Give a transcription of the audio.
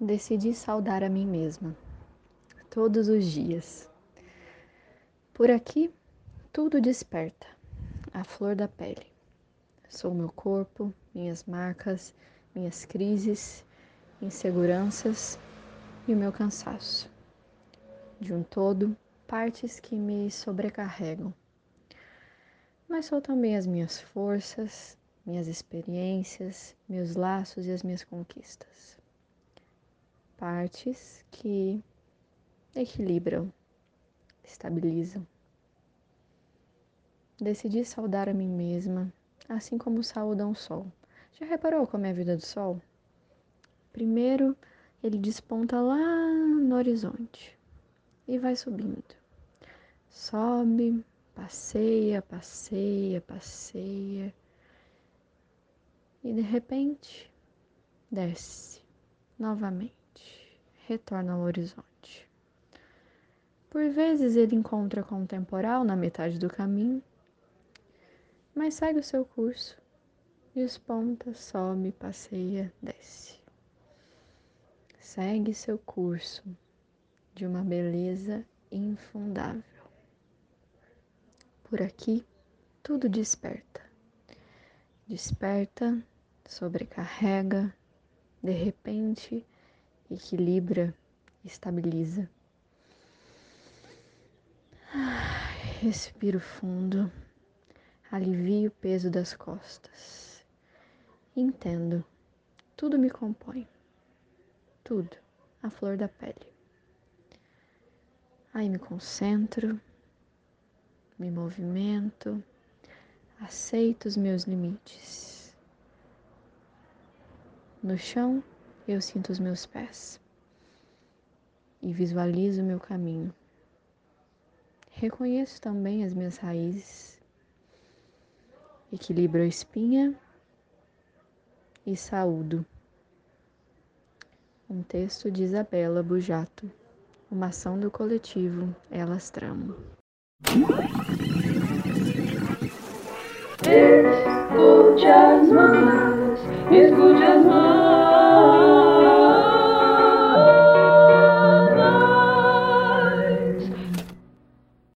decidi saudar a mim mesma, todos os dias. Por aqui, tudo desperta, a flor da pele. Sou meu corpo, minhas marcas, minhas crises, inseguranças e o meu cansaço. De um todo, partes que me sobrecarregam. Mas sou também as minhas forças, minhas experiências, meus laços e as minhas conquistas. Partes que equilibram, estabilizam. Decidi saudar a mim mesma, assim como saudam o sol. Já reparou como é a vida do sol? Primeiro, ele desponta lá no horizonte e vai subindo. Sobe, passeia, passeia, passeia. E de repente, desce novamente, retorna ao horizonte. Por vezes ele encontra com um temporal na metade do caminho, mas segue o seu curso, desponta, sobe, passeia, desce. Segue seu curso de uma beleza infundável. Por aqui, tudo desperta. Desperta, sobrecarrega, de repente, equilibra, estabiliza. Respiro fundo, alivio o peso das costas. Entendo, tudo me compõe. Tudo, a flor da pele. Aí me concentro, me movimento, aceito os meus limites. No chão, eu sinto os meus pés e visualizo o meu caminho. Reconheço também as minhas raízes, equilibro a espinha e saúdo. Um texto de Isabela Bujato, uma ação do coletivo Elas Tramo. Escute as mãos, escute as mãos.